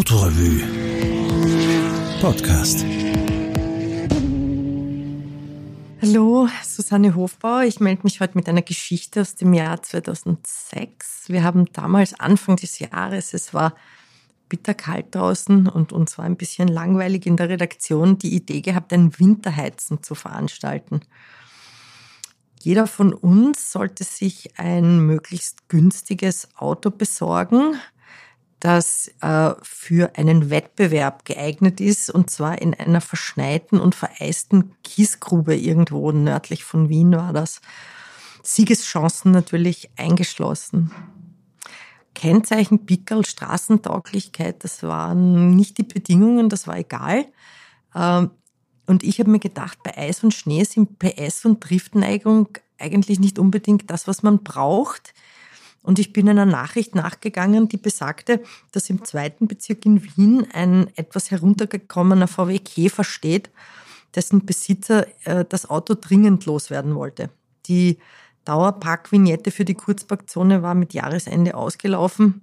Autorevue Podcast. Hallo, Susanne Hofbauer. Ich melde mich heute mit einer Geschichte aus dem Jahr 2006. Wir haben damals Anfang des Jahres, es war bitterkalt draußen und uns war ein bisschen langweilig in der Redaktion, die Idee gehabt, ein Winterheizen zu veranstalten. Jeder von uns sollte sich ein möglichst günstiges Auto besorgen, das äh, für einen Wettbewerb geeignet ist, und zwar in einer verschneiten und vereisten Kiesgrube irgendwo nördlich von Wien war das. Siegeschancen natürlich eingeschlossen. Kennzeichen Pickel, Straßentauglichkeit, das waren nicht die Bedingungen, das war egal. Ähm, und ich habe mir gedacht, bei Eis und Schnee sind PS und Driftneigung eigentlich nicht unbedingt das, was man braucht. Und ich bin einer Nachricht nachgegangen, die besagte, dass im zweiten Bezirk in Wien ein etwas heruntergekommener VW Käfer steht, dessen Besitzer äh, das Auto dringend loswerden wollte. Die Dauerparkvignette für die Kurzparkzone war mit Jahresende ausgelaufen.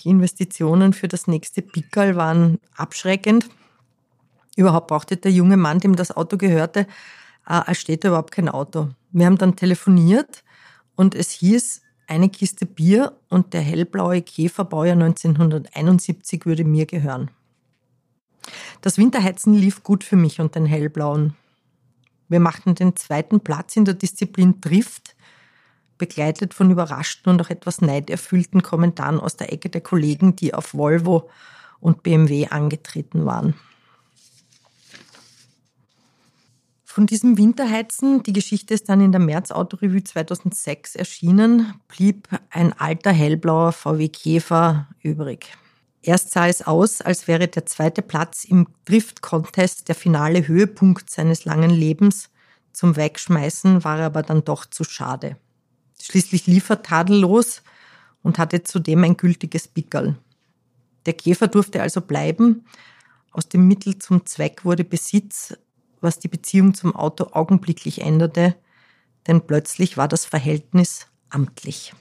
Die Investitionen für das nächste Pickerl waren abschreckend. Überhaupt brauchte der junge Mann, dem das Auto gehörte, äh, als Städter überhaupt kein Auto. Wir haben dann telefoniert und es hieß, eine Kiste Bier und der hellblaue Käfer Baujahr 1971 würde mir gehören. Das Winterheizen lief gut für mich und den hellblauen. Wir machten den zweiten Platz in der Disziplin Drift, begleitet von überraschten und auch etwas neiderfüllten Kommentaren aus der Ecke der Kollegen, die auf Volvo und BMW angetreten waren. Von diesem Winterheizen, die Geschichte ist dann in der März Autorevue 2006 erschienen, blieb ein alter hellblauer VW Käfer übrig. Erst sah es aus, als wäre der zweite Platz im Drift-Contest der finale Höhepunkt seines langen Lebens. Zum Wegschmeißen war er aber dann doch zu schade. Schließlich lief er tadellos und hatte zudem ein gültiges Pickerl. Der Käfer durfte also bleiben. Aus dem Mittel zum Zweck wurde Besitz, was die Beziehung zum Auto augenblicklich änderte, denn plötzlich war das Verhältnis amtlich.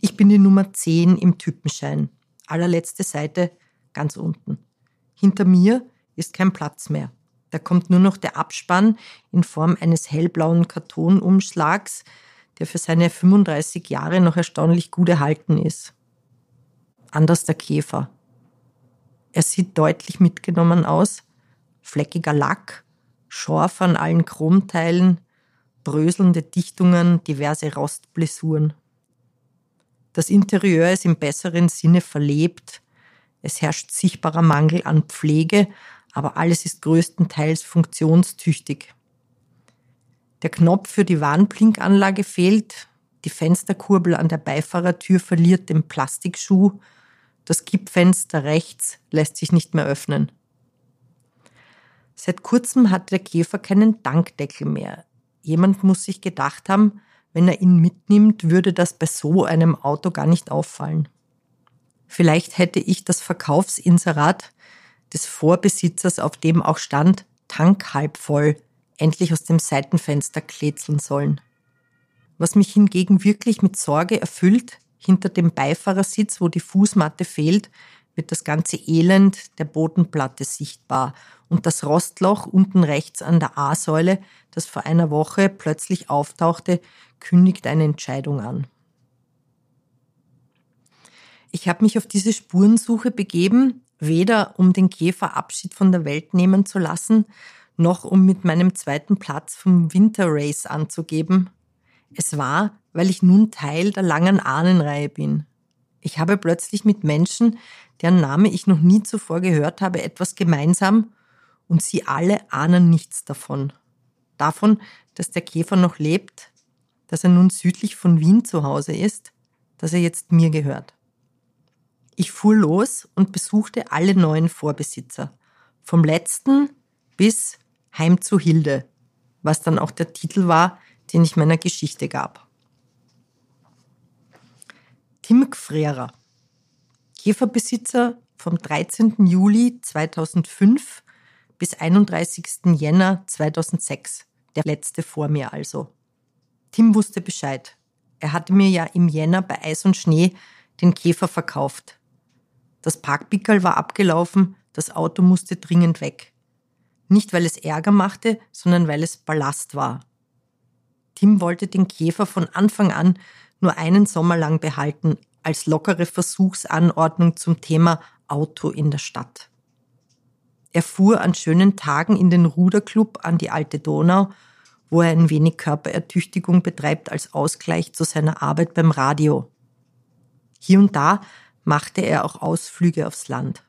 Ich bin die Nummer 10 im Typenschein, allerletzte Seite ganz unten. Hinter mir ist kein Platz mehr. Da kommt nur noch der Abspann in Form eines hellblauen Kartonumschlags, der für seine 35 Jahre noch erstaunlich gut erhalten ist. Anders der Käfer. Er sieht deutlich mitgenommen aus, fleckiger Lack, Schorf an allen Chromteilen, bröselnde Dichtungen, diverse Rostblessuren. Das Interieur ist im besseren Sinne verlebt. Es herrscht sichtbarer Mangel an Pflege, aber alles ist größtenteils funktionstüchtig. Der Knopf für die Warnblinkanlage fehlt, die Fensterkurbel an der Beifahrertür verliert den Plastikschuh, das Kippfenster rechts lässt sich nicht mehr öffnen. Seit kurzem hat der Käfer keinen Dankdeckel mehr. Jemand muss sich gedacht haben, wenn er ihn mitnimmt, würde das bei so einem Auto gar nicht auffallen. Vielleicht hätte ich das Verkaufsinserat des Vorbesitzers, auf dem auch stand, Tank halb voll, endlich aus dem Seitenfenster kletzeln sollen. Was mich hingegen wirklich mit Sorge erfüllt, hinter dem Beifahrersitz, wo die Fußmatte fehlt, wird das ganze Elend der Bodenplatte sichtbar und das Rostloch unten rechts an der A-Säule, das vor einer Woche plötzlich auftauchte, kündigt eine Entscheidung an. Ich habe mich auf diese Spurensuche begeben, weder um den Käfer Abschied von der Welt nehmen zu lassen, noch um mit meinem zweiten Platz vom Winter Race anzugeben. Es war, weil ich nun Teil der langen Ahnenreihe bin. Ich habe plötzlich mit Menschen, deren Name ich noch nie zuvor gehört habe, etwas gemeinsam und sie alle ahnen nichts davon. Davon, dass der Käfer noch lebt, dass er nun südlich von Wien zu Hause ist, dass er jetzt mir gehört. Ich fuhr los und besuchte alle neuen Vorbesitzer. Vom letzten bis Heim zu Hilde, was dann auch der Titel war, den ich meiner Geschichte gab. Tim Gfrera, Käferbesitzer vom 13. Juli 2005 bis 31. Jänner 2006, der letzte vor mir also. Tim wusste Bescheid. Er hatte mir ja im Jänner bei Eis und Schnee den Käfer verkauft. Das Parkpickerl war abgelaufen, das Auto musste dringend weg. Nicht, weil es Ärger machte, sondern weil es Ballast war. Tim wollte den Käfer von Anfang an nur einen Sommer lang behalten, als lockere Versuchsanordnung zum Thema Auto in der Stadt. Er fuhr an schönen Tagen in den Ruderclub an die alte Donau, wo er ein wenig Körperertüchtigung betreibt als Ausgleich zu seiner Arbeit beim Radio. Hier und da machte er auch Ausflüge aufs Land.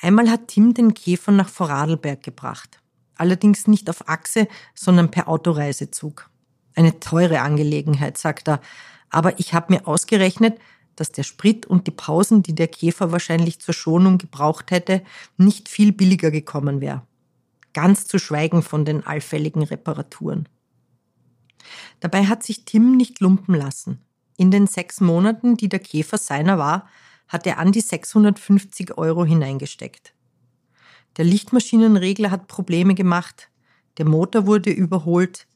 Einmal hat Tim den Käfer nach Vorarlberg gebracht. Allerdings nicht auf Achse, sondern per Autoreisezug. Eine teure Angelegenheit, sagt er. Aber ich habe mir ausgerechnet, dass der Sprit und die Pausen, die der Käfer wahrscheinlich zur Schonung gebraucht hätte, nicht viel billiger gekommen wäre. Ganz zu schweigen von den allfälligen Reparaturen. Dabei hat sich Tim nicht lumpen lassen. In den sechs Monaten, die der Käfer seiner war, hat er an die 650 Euro hineingesteckt. Der Lichtmaschinenregler hat Probleme gemacht, der Motor wurde überholt,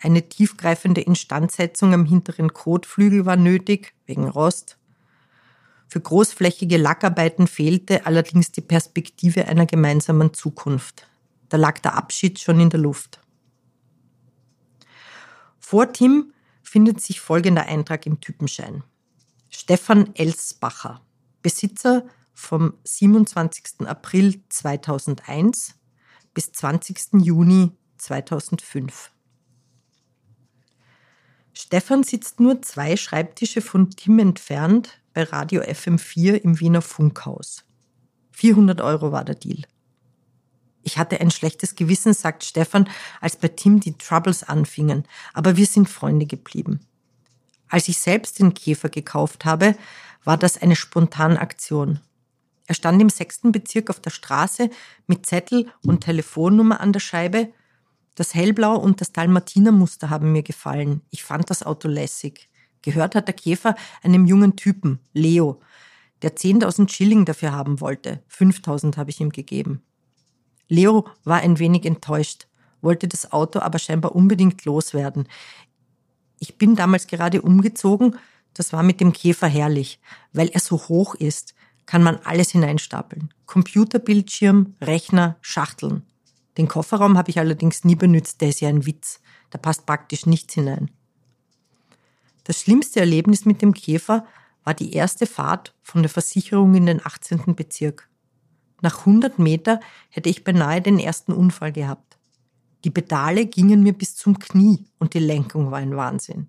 eine tiefgreifende Instandsetzung am hinteren Kotflügel war nötig, wegen Rost. Für großflächige Lackarbeiten fehlte allerdings die Perspektive einer gemeinsamen Zukunft. Da lag der Abschied schon in der Luft. Vor Tim findet sich folgender Eintrag im Typenschein. Stefan Elsbacher, Besitzer vom 27. April 2001 bis 20. Juni 2005. Stefan sitzt nur zwei Schreibtische von Tim entfernt bei Radio FM4 im Wiener Funkhaus. 400 Euro war der Deal. Ich hatte ein schlechtes Gewissen, sagt Stefan, als bei Tim die Troubles anfingen, aber wir sind Freunde geblieben. Als ich selbst den Käfer gekauft habe, war das eine Spontanaktion. Er stand im sechsten Bezirk auf der Straße mit Zettel und Telefonnummer an der Scheibe. Das Hellblau und das Dalmatinermuster haben mir gefallen. Ich fand das Auto lässig. Gehört hat der Käfer einem jungen Typen, Leo, der 10.000 Schilling dafür haben wollte. 5.000 habe ich ihm gegeben. Leo war ein wenig enttäuscht, wollte das Auto aber scheinbar unbedingt loswerden. Ich bin damals gerade umgezogen, das war mit dem Käfer herrlich, weil er so hoch ist, kann man alles hineinstapeln. Computerbildschirm, Rechner, Schachteln. Den Kofferraum habe ich allerdings nie benutzt, der ist ja ein Witz. Da passt praktisch nichts hinein. Das schlimmste Erlebnis mit dem Käfer war die erste Fahrt von der Versicherung in den 18. Bezirk. Nach 100 Meter hätte ich beinahe den ersten Unfall gehabt. Die Pedale gingen mir bis zum Knie und die Lenkung war ein Wahnsinn.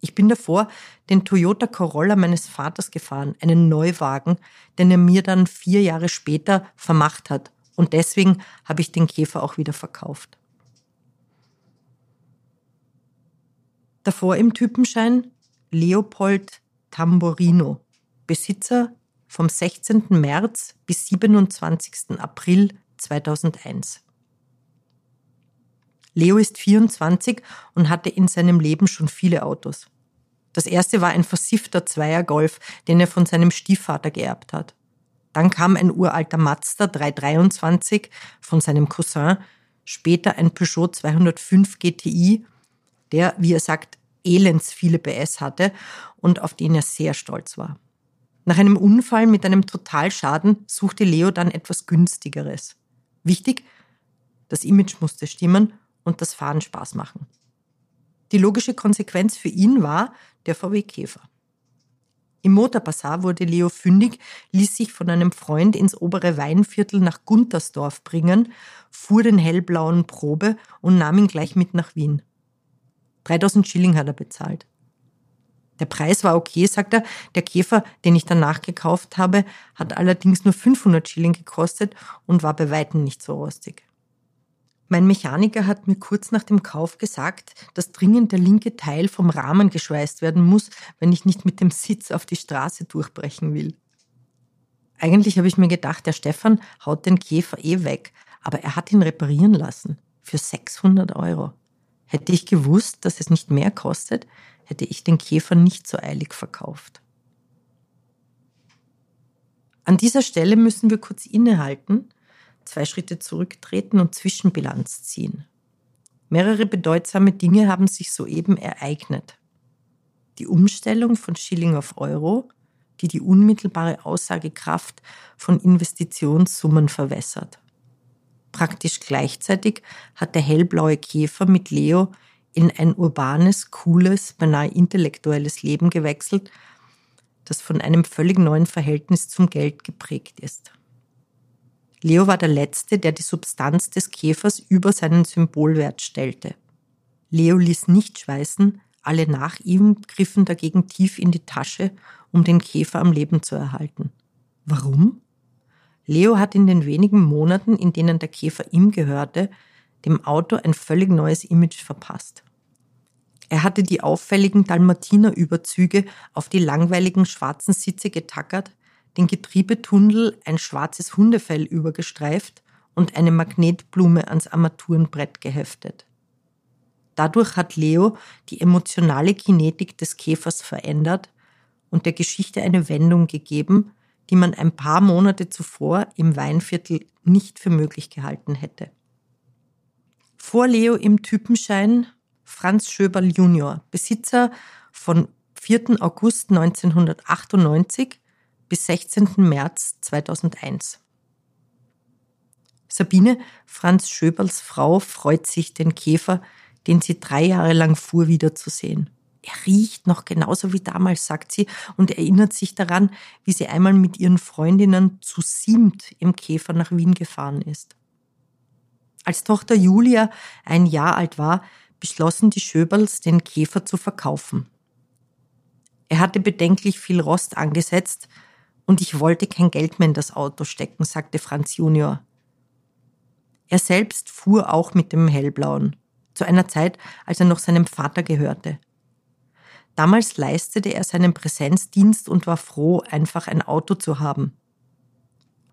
Ich bin davor den Toyota Corolla meines Vaters gefahren, einen Neuwagen, den er mir dann vier Jahre später vermacht hat. Und deswegen habe ich den Käfer auch wieder verkauft. Davor im Typenschein Leopold Tamborino, Besitzer vom 16. März bis 27. April 2001. Leo ist 24 und hatte in seinem Leben schon viele Autos. Das erste war ein versiffter Zweier Golf, den er von seinem Stiefvater geerbt hat. Dann kam ein uralter Mazda 323 von seinem Cousin, später ein Peugeot 205 GTI, der, wie er sagt, elends viele PS hatte und auf den er sehr stolz war. Nach einem Unfall mit einem Totalschaden suchte Leo dann etwas günstigeres. Wichtig, das Image musste stimmen und das Fahren Spaß machen. Die logische Konsequenz für ihn war der VW Käfer. Im Motorbazar wurde Leo fündig, ließ sich von einem Freund ins obere Weinviertel nach Guntersdorf bringen, fuhr den hellblauen Probe und nahm ihn gleich mit nach Wien. 3000 Schilling hat er bezahlt. Der Preis war okay, sagt er. Der Käfer, den ich danach gekauft habe, hat allerdings nur 500 Schilling gekostet und war bei weitem nicht so rostig. Mein Mechaniker hat mir kurz nach dem Kauf gesagt, dass dringend der linke Teil vom Rahmen geschweißt werden muss, wenn ich nicht mit dem Sitz auf die Straße durchbrechen will. Eigentlich habe ich mir gedacht, der Stefan haut den Käfer eh weg, aber er hat ihn reparieren lassen. Für 600 Euro. Hätte ich gewusst, dass es nicht mehr kostet, hätte ich den Käfer nicht so eilig verkauft. An dieser Stelle müssen wir kurz innehalten zwei Schritte zurücktreten und Zwischenbilanz ziehen. Mehrere bedeutsame Dinge haben sich soeben ereignet. Die Umstellung von Schilling auf Euro, die die unmittelbare Aussagekraft von Investitionssummen verwässert. Praktisch gleichzeitig hat der hellblaue Käfer mit Leo in ein urbanes, cooles, beinahe intellektuelles Leben gewechselt, das von einem völlig neuen Verhältnis zum Geld geprägt ist. Leo war der Letzte, der die Substanz des Käfers über seinen Symbolwert stellte. Leo ließ nicht schweißen, alle nach ihm griffen dagegen tief in die Tasche, um den Käfer am Leben zu erhalten. Warum? Leo hat in den wenigen Monaten, in denen der Käfer ihm gehörte, dem Auto ein völlig neues Image verpasst. Er hatte die auffälligen Dalmatinerüberzüge auf die langweiligen schwarzen Sitze getackert, den Getriebetunnel ein schwarzes Hundefell übergestreift und eine Magnetblume ans Armaturenbrett geheftet. Dadurch hat Leo die emotionale Kinetik des Käfers verändert und der Geschichte eine Wendung gegeben, die man ein paar Monate zuvor im Weinviertel nicht für möglich gehalten hätte. Vor Leo im Typenschein Franz Schöberl Junior, Besitzer von 4. August 1998 bis 16. März 2001. Sabine, Franz Schöberls Frau, freut sich, den Käfer den sie drei Jahre lang fuhr, wiederzusehen. Er riecht noch genauso wie damals, sagt sie, und erinnert sich daran, wie sie einmal mit ihren Freundinnen zu siebt im Käfer nach Wien gefahren ist. Als Tochter Julia ein Jahr alt war, beschlossen die Schöberls, den Käfer zu verkaufen. Er hatte bedenklich viel Rost angesetzt und ich wollte kein Geld mehr in das Auto stecken, sagte Franz Junior. Er selbst fuhr auch mit dem hellblauen zu einer Zeit, als er noch seinem Vater gehörte. Damals leistete er seinen Präsenzdienst und war froh, einfach ein Auto zu haben.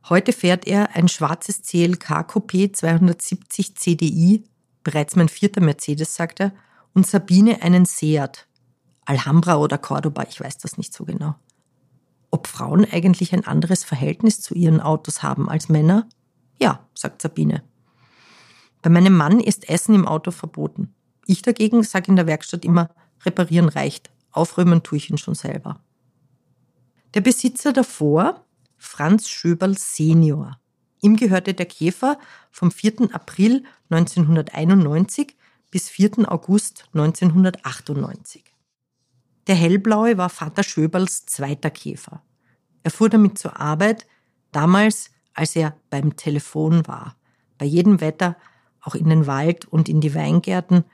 Heute fährt er ein schwarzes CLK Coupé 270 CDI, bereits mein vierter Mercedes, sagt er, und Sabine einen Seat. Alhambra oder Cordoba, ich weiß das nicht so genau. Ob Frauen eigentlich ein anderes Verhältnis zu ihren Autos haben als Männer? Ja, sagt Sabine. Bei meinem Mann ist Essen im Auto verboten. Ich dagegen sage in der Werkstatt immer, reparieren reicht, aufräumen tue ich ihn schon selber. Der Besitzer davor, Franz Schöberl Senior. Ihm gehörte der Käfer vom 4. April 1991 bis 4. August 1998. Der hellblaue war Vater Schöberls zweiter Käfer. Er fuhr damit zur Arbeit, damals als er beim Telefon war. Bei jedem Wetter auch in den Wald und in die Weingärten,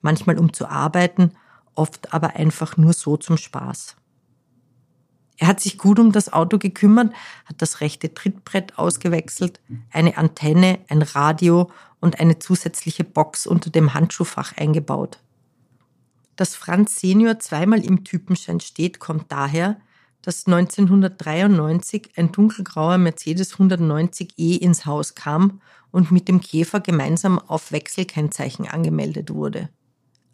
manchmal um zu arbeiten, oft aber einfach nur so zum Spaß. Er hat sich gut um das Auto gekümmert, hat das rechte Trittbrett ausgewechselt, eine Antenne, ein Radio und eine zusätzliche Box unter dem Handschuhfach eingebaut. Dass Franz Senior zweimal im Typenschein steht, kommt daher, dass 1993 ein dunkelgrauer Mercedes 190e ins Haus kam und mit dem Käfer gemeinsam auf Wechselkennzeichen angemeldet wurde.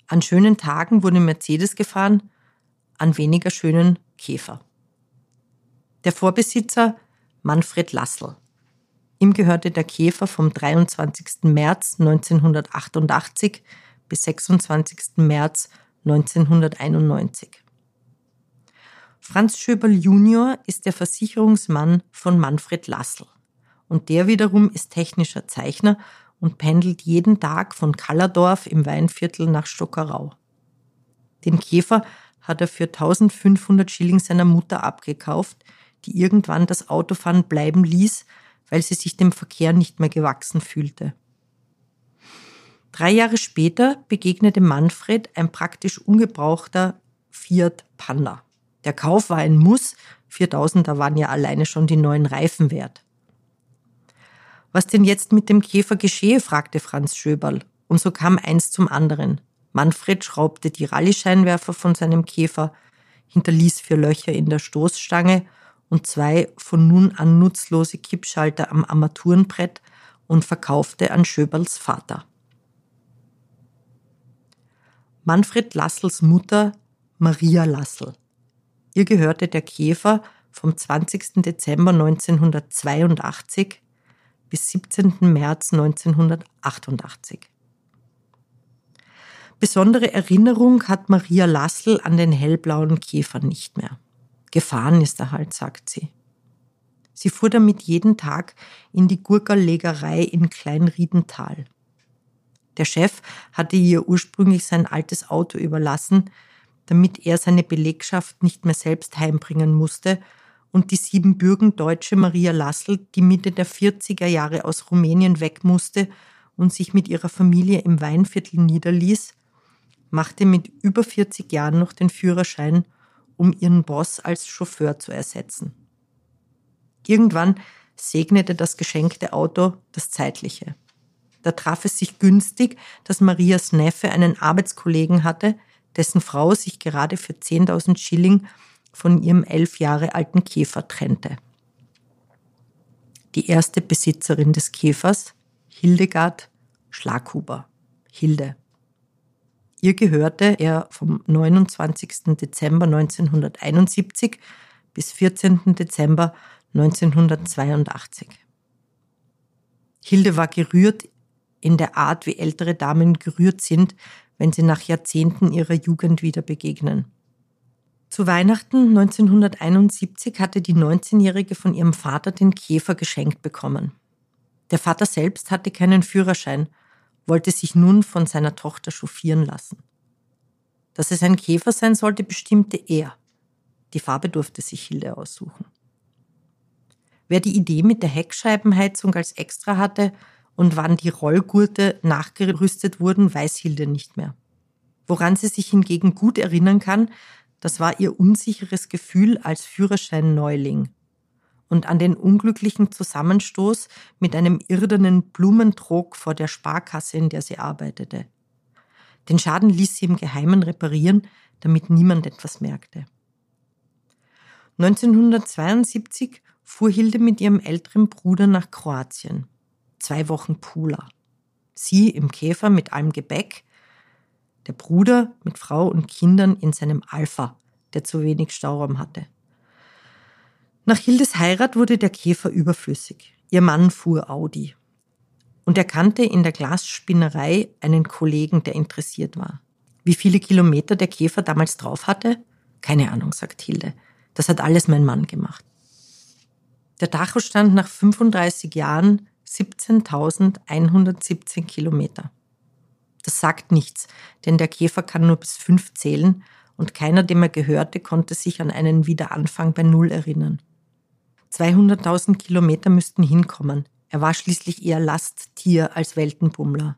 An schönen Tagen wurde Mercedes gefahren, an weniger schönen Käfer. Der Vorbesitzer Manfred Lassel. Ihm gehörte der Käfer vom 23. März 1988 bis 26. März 1991. Franz Schöberl Junior ist der Versicherungsmann von Manfred Lassel. Und der wiederum ist technischer Zeichner und pendelt jeden Tag von Kallerdorf im Weinviertel nach Stockerau. Den Käfer hat er für 1500 Schilling seiner Mutter abgekauft, die irgendwann das Autofahren bleiben ließ, weil sie sich dem Verkehr nicht mehr gewachsen fühlte. Drei Jahre später begegnete Manfred ein praktisch ungebrauchter Fiat Panda. Der Kauf war ein Muss, 4000er waren ja alleine schon die neuen Reifen wert. Was denn jetzt mit dem Käfer geschehe, fragte Franz Schöberl. Und so kam eins zum anderen. Manfred schraubte die Rallye-Scheinwerfer von seinem Käfer, hinterließ vier Löcher in der Stoßstange und zwei von nun an nutzlose Kippschalter am Armaturenbrett und verkaufte an Schöberls Vater. Manfred Lassels Mutter Maria Lassel. Ihr gehörte der Käfer vom 20. Dezember 1982 bis 17. März 1988. Besondere Erinnerung hat Maria Lassel an den hellblauen Käfer nicht mehr. Gefahren ist er halt, sagt sie. Sie fuhr damit jeden Tag in die Gurkerlegerei in Kleinriedental. Der Chef hatte ihr ursprünglich sein altes Auto überlassen, damit er seine Belegschaft nicht mehr selbst heimbringen musste und die siebenbürgendeutsche Maria Lassel, die Mitte der 40er Jahre aus Rumänien weg musste und sich mit ihrer Familie im Weinviertel niederließ, machte mit über 40 Jahren noch den Führerschein, um ihren Boss als Chauffeur zu ersetzen. Irgendwann segnete das geschenkte Auto das Zeitliche. Da traf es sich günstig, dass Marias Neffe einen Arbeitskollegen hatte, dessen Frau sich gerade für 10.000 Schilling von ihrem elf Jahre alten Käfer trennte. Die erste Besitzerin des Käfers, Hildegard Schlaghuber. Hilde. Ihr gehörte er vom 29. Dezember 1971 bis 14. Dezember 1982. Hilde war gerührt in der Art, wie ältere Damen gerührt sind, wenn sie nach Jahrzehnten ihrer Jugend wieder begegnen. Zu Weihnachten 1971 hatte die 19-Jährige von ihrem Vater den Käfer geschenkt bekommen. Der Vater selbst hatte keinen Führerschein, wollte sich nun von seiner Tochter chauffieren lassen. Dass es ein Käfer sein sollte, bestimmte er. Die Farbe durfte sich Hilde aussuchen. Wer die Idee mit der Heckscheibenheizung als Extra hatte und wann die Rollgurte nachgerüstet wurden, weiß Hilde nicht mehr. Woran sie sich hingegen gut erinnern kann, das war ihr unsicheres Gefühl als Führerschein-Neuling und an den unglücklichen Zusammenstoß mit einem irdenen Blumentrog vor der Sparkasse, in der sie arbeitete. Den Schaden ließ sie im Geheimen reparieren, damit niemand etwas merkte. 1972 fuhr Hilde mit ihrem älteren Bruder nach Kroatien. Zwei Wochen Pula. Sie im Käfer mit allem Gebäck, der Bruder mit Frau und Kindern in seinem Alpha, der zu wenig Stauraum hatte. Nach Hildes Heirat wurde der Käfer überflüssig. Ihr Mann fuhr Audi. Und er kannte in der Glasspinnerei einen Kollegen, der interessiert war. Wie viele Kilometer der Käfer damals drauf hatte? Keine Ahnung, sagt Hilde. Das hat alles mein Mann gemacht. Der Dacho stand nach 35 Jahren 17.117 Kilometer. Das sagt nichts, denn der Käfer kann nur bis fünf zählen und keiner, dem er gehörte, konnte sich an einen Wiederanfang bei Null erinnern. 200.000 Kilometer müssten hinkommen. Er war schließlich eher Lasttier als Weltenbummler.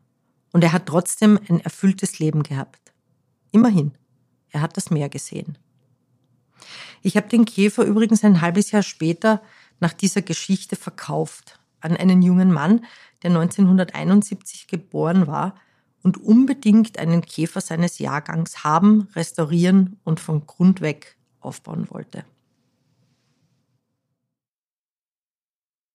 Und er hat trotzdem ein erfülltes Leben gehabt. Immerhin, er hat das Meer gesehen. Ich habe den Käfer übrigens ein halbes Jahr später nach dieser Geschichte verkauft an einen jungen Mann, der 1971 geboren war und unbedingt einen Käfer seines Jahrgangs haben, restaurieren und von Grund weg aufbauen wollte.